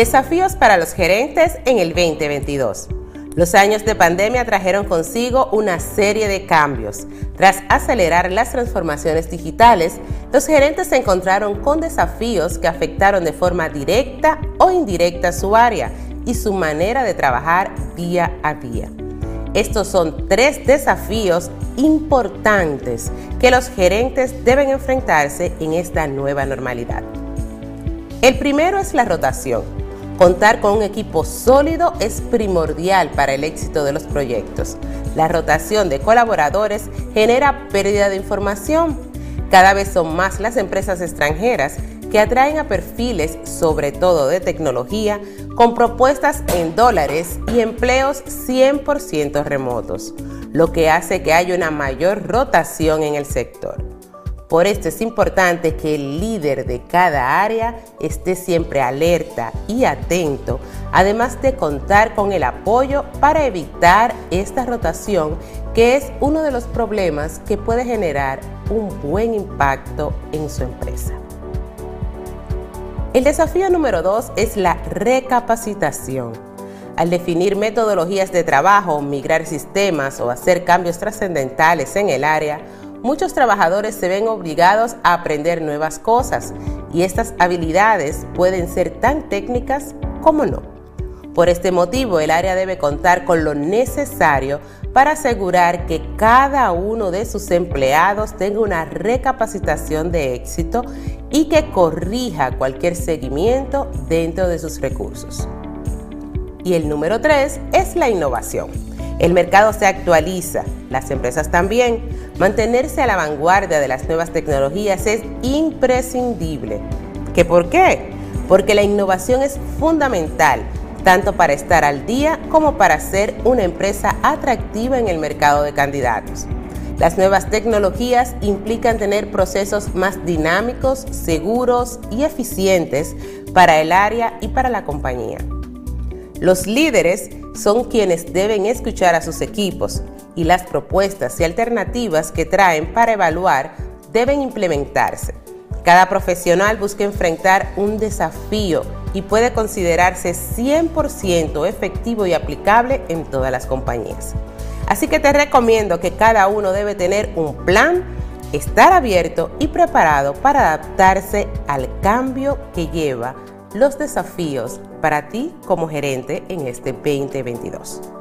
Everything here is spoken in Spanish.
Desafíos para los gerentes en el 2022. Los años de pandemia trajeron consigo una serie de cambios. Tras acelerar las transformaciones digitales, los gerentes se encontraron con desafíos que afectaron de forma directa o indirecta su área y su manera de trabajar día a día. Estos son tres desafíos importantes que los gerentes deben enfrentarse en esta nueva normalidad. El primero es la rotación. Contar con un equipo sólido es primordial para el éxito de los proyectos. La rotación de colaboradores genera pérdida de información. Cada vez son más las empresas extranjeras que atraen a perfiles, sobre todo de tecnología, con propuestas en dólares y empleos 100% remotos, lo que hace que haya una mayor rotación en el sector. Por esto es importante que el líder de cada área esté siempre alerta y atento, además de contar con el apoyo para evitar esta rotación, que es uno de los problemas que puede generar un buen impacto en su empresa. El desafío número dos es la recapacitación. Al definir metodologías de trabajo, migrar sistemas o hacer cambios trascendentales en el área, muchos trabajadores se ven obligados a aprender nuevas cosas y estas habilidades pueden ser tan técnicas como no. Por este motivo, el área debe contar con lo necesario para asegurar que cada uno de sus empleados tenga una recapacitación de éxito y que corrija cualquier seguimiento dentro de sus recursos. Y el número tres es la innovación. El mercado se actualiza, las empresas también. Mantenerse a la vanguardia de las nuevas tecnologías es imprescindible. ¿Qué por qué? Porque la innovación es fundamental, tanto para estar al día como para ser una empresa atractiva en el mercado de candidatos. Las nuevas tecnologías implican tener procesos más dinámicos, seguros y eficientes para el área y para la compañía. Los líderes son quienes deben escuchar a sus equipos y las propuestas y alternativas que traen para evaluar deben implementarse. Cada profesional busca enfrentar un desafío y puede considerarse 100% efectivo y aplicable en todas las compañías. Así que te recomiendo que cada uno debe tener un plan, estar abierto y preparado para adaptarse al cambio que lleva los desafíos para ti como gerente en este 2022.